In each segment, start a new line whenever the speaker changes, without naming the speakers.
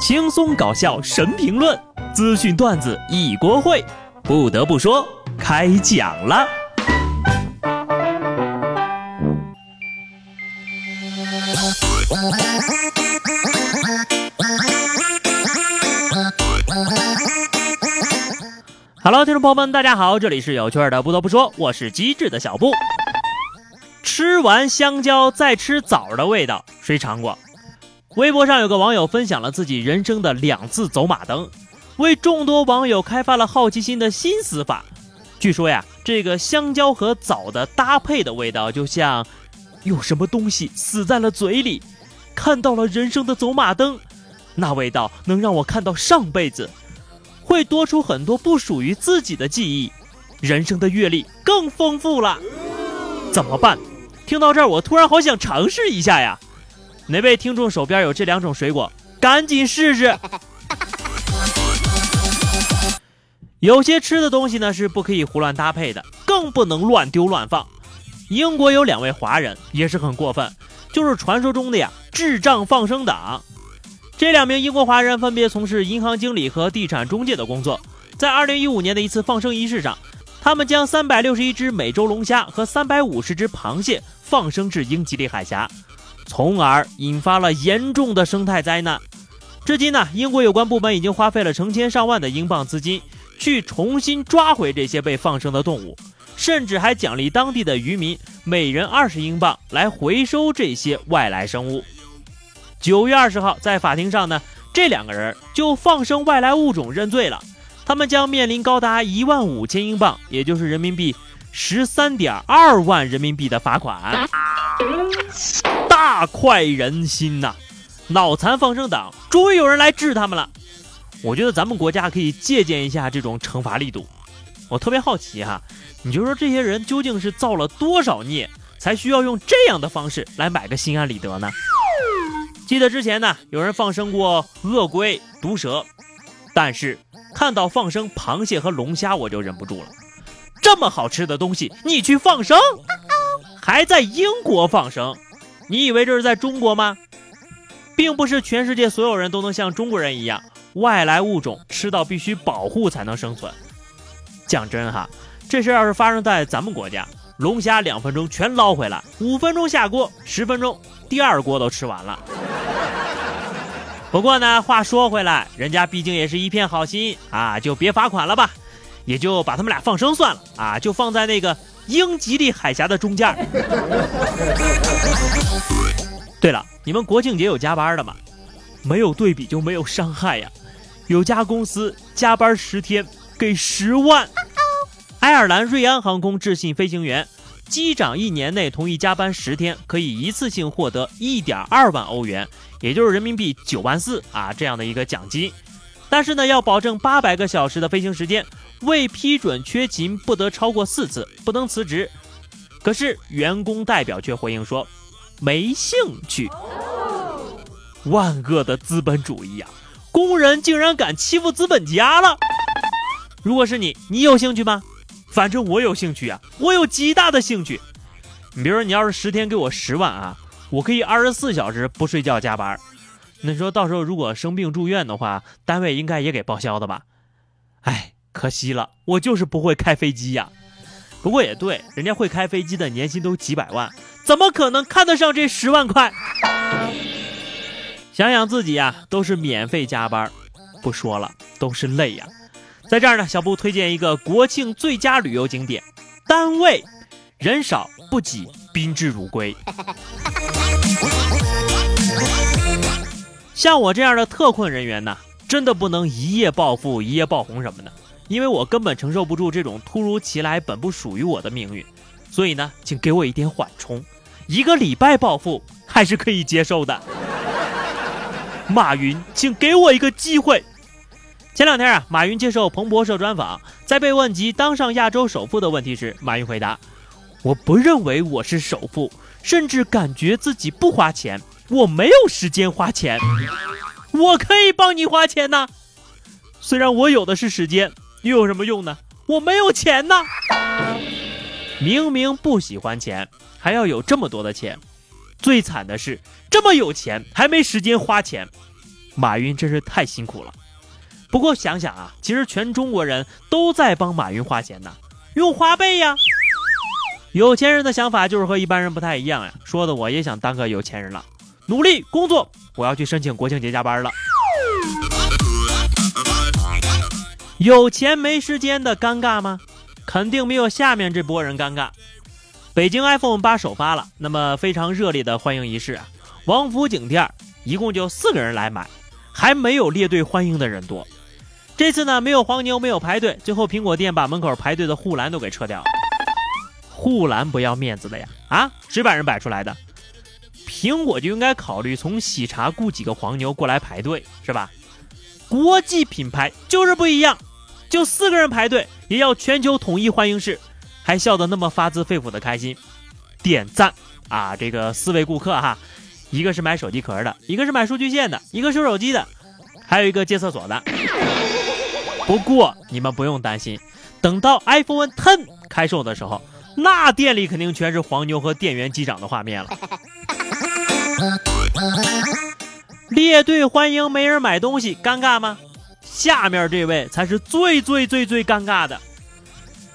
轻松搞笑神评论，资讯段子一锅烩。不得不说，开讲了。Hello，听众朋友们，大家好，这里是有趣的。不得不说，我是机智的小布。吃完香蕉再吃枣的味道，谁尝过？微博上有个网友分享了自己人生的两次走马灯，为众多网友开发了好奇心的新死法。据说呀，这个香蕉和枣的搭配的味道，就像有什么东西死在了嘴里，看到了人生的走马灯，那味道能让我看到上辈子。会多出很多不属于自己的记忆，人生的阅历更丰富了。怎么办？听到这儿，我突然好想尝试一下呀！哪位听众手边有这两种水果？赶紧试试。有些吃的东西呢是不可以胡乱搭配的，更不能乱丢乱放。英国有两位华人也是很过分，就是传说中的呀智障放生党。这两名英国华人分别从事银行经理和地产中介的工作。在2015年的一次放生仪式上，他们将361只美洲龙虾和350只螃蟹放生至英吉利海峡，从而引发了严重的生态灾难。至今呢，英国有关部门已经花费了成千上万的英镑资金去重新抓回这些被放生的动物，甚至还奖励当地的渔民每人二十英镑来回收这些外来生物。九月二十号，在法庭上呢，这两个人就放生外来物种认罪了，他们将面临高达一万五千英镑，也就是人民币十三点二万人民币的罚款，大快人心呐！脑残放生党终于有人来治他们了。我觉得咱们国家可以借鉴一下这种惩罚力度。我特别好奇哈，你就说这些人究竟是造了多少孽，才需要用这样的方式来买个心安理得呢？记得之前呢，有人放生过鳄龟、毒蛇，但是看到放生螃蟹和龙虾，我就忍不住了。这么好吃的东西，你去放生，还在英国放生？你以为这是在中国吗？并不是全世界所有人都能像中国人一样，外来物种吃到必须保护才能生存。讲真哈，这事要是发生在咱们国家，龙虾两分钟全捞回来，五分钟下锅，十分钟第二锅都吃完了。不过呢，话说回来，人家毕竟也是一片好心啊，就别罚款了吧，也就把他们俩放生算了啊，就放在那个英吉利海峡的中间。对了，你们国庆节有加班的吗？没有对比就没有伤害呀。有家公司加班十天给十万。爱尔兰瑞安航空致信飞行员，机长一年内同意加班十天，可以一次性获得一点二万欧元。也就是人民币九万四啊，这样的一个奖金，但是呢，要保证八百个小时的飞行时间，未批准缺勤不得超过四次，不能辞职。可是员工代表却回应说，没兴趣。万恶的资本主义呀，工人竟然敢欺负资本家了！如果是你，你有兴趣吗？反正我有兴趣啊，我有极大的兴趣。你比如说，你要是十天给我十万啊。我可以二十四小时不睡觉加班，那说到时候如果生病住院的话，单位应该也给报销的吧？哎，可惜了，我就是不会开飞机呀。不过也对，人家会开飞机的年薪都几百万，怎么可能看得上这十万块？想想自己呀，都是免费加班，不说了，都是泪呀。在这儿呢，小布推荐一个国庆最佳旅游景点——单位，人少不挤，宾至如归。像我这样的特困人员呢，真的不能一夜暴富、一夜爆红什么的，因为我根本承受不住这种突如其来、本不属于我的命运。所以呢，请给我一点缓冲，一个礼拜暴富还是可以接受的。马云，请给我一个机会。前两天啊，马云接受彭博社专访，在被问及当上亚洲首富的问题时，马云回答：“我不认为我是首富，甚至感觉自己不花钱。”我没有时间花钱，我可以帮你花钱呐。虽然我有的是时间，又有什么用呢？我没有钱呐。明明不喜欢钱，还要有这么多的钱。最惨的是，这么有钱还没时间花钱。马云真是太辛苦了。不过想想啊，其实全中国人都在帮马云花钱呢，用花呗呀。有钱人的想法就是和一般人不太一样呀，说的我也想当个有钱人了，努力工作，我要去申请国庆节加班了。有钱没时间的尴尬吗？肯定没有下面这波人尴尬。北京 iPhone 八首发了，那么非常热烈的欢迎仪式啊，王府井店一共就四个人来买，还没有列队欢迎的人多。这次呢，没有黄牛，没有排队，最后苹果店把门口排队的护栏都给撤掉了。护栏不要面子的呀！啊，谁把人摆出来的？苹果就应该考虑从喜茶雇几个黄牛过来排队，是吧？国际品牌就是不一样，就四个人排队也要全球统一欢迎式，还笑得那么发自肺腑的开心，点赞啊！这个四位顾客哈，一个是买手机壳的，一个是买数据线的，一个修手机的，还有一个借厕所的。不过你们不用担心，等到 iPhone Ten 开售的时候。那店里肯定全是黄牛和店员击掌的画面了。列队欢迎没人买东西，尴尬吗？下面这位才是最最最最尴尬的。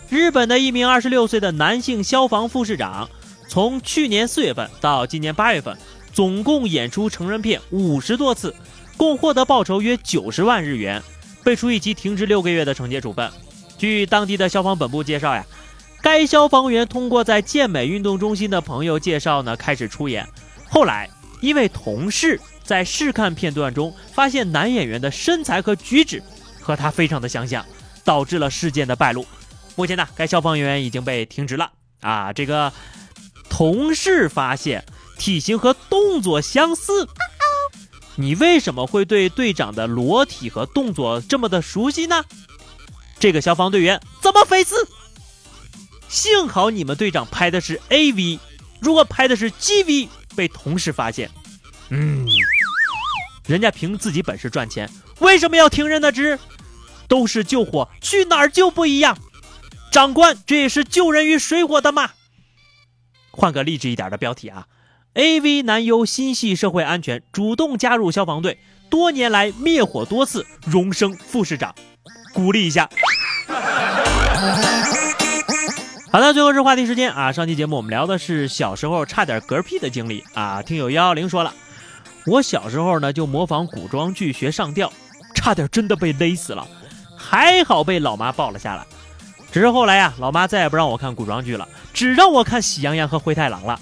日本的一名二十六岁的男性消防副市长，从去年四月份到今年八月份，总共演出成人片五十多次，共获得报酬约九十万日元，被处以其停职六个月的惩戒处分。据当地的消防本部介绍呀。该消防员通过在健美运动中心的朋友介绍呢，开始出演。后来，因为同事在试看片段中发现男演员的身材和举止和他非常的相像，导致了事件的败露。目前呢，该消防员已经被停职了。啊，这个同事发现体型和动作相似，你为什么会对队长的裸体和动作这么的熟悉呢？这个消防队员怎么回事？幸好你们队长拍的是 AV，如果拍的是 GV，被同事发现，嗯，人家凭自己本事赚钱，为什么要听人的旨？都是救火，去哪儿救不一样？长官，这也是救人于水火的嘛。换个励志一点的标题啊，AV 男优心系社会安全，主动加入消防队，多年来灭火多次，荣升副市长，鼓励一下。好的，最后是话题时间啊！上期节目我们聊的是小时候差点嗝屁的经历啊。听友幺幺零说了，我小时候呢就模仿古装剧学上吊，差点真的被勒死了，还好被老妈抱了下来。只是后来呀，老妈再也不让我看古装剧了，只让我看《喜羊羊和灰太狼》了。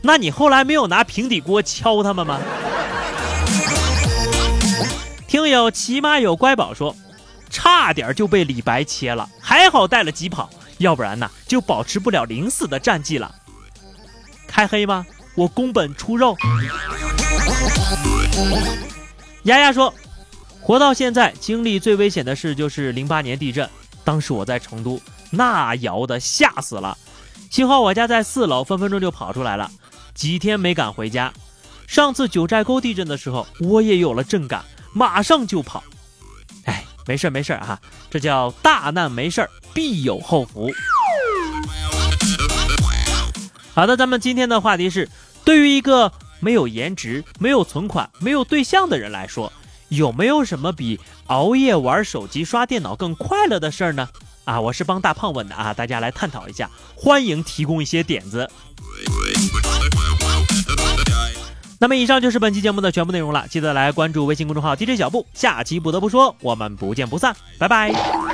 那你后来没有拿平底锅敲他们吗？听友骑马有乖宝说，差点就被李白切了，还好带了疾跑。要不然呢，就保持不了零死的战绩了。开黑吗？我宫本出肉。丫丫说，活到现在，经历最危险的事就是零八年地震。当时我在成都，那摇的吓死了。幸好我家在四楼，分分钟就跑出来了。几天没敢回家。上次九寨沟地震的时候，我也有了震感，马上就跑。没事儿没事啊，这叫大难没事儿。必有后福。好的，咱们今天的话题是：对于一个没有颜值、没有存款、没有对象的人来说，有没有什么比熬夜玩手机、刷电脑更快乐的事儿呢？啊，我是帮大胖问的啊，大家来探讨一下，欢迎提供一些点子。那么，以上就是本期节目的全部内容了，记得来关注微信公众号 DJ 小布，下期不得不说，我们不见不散，拜拜。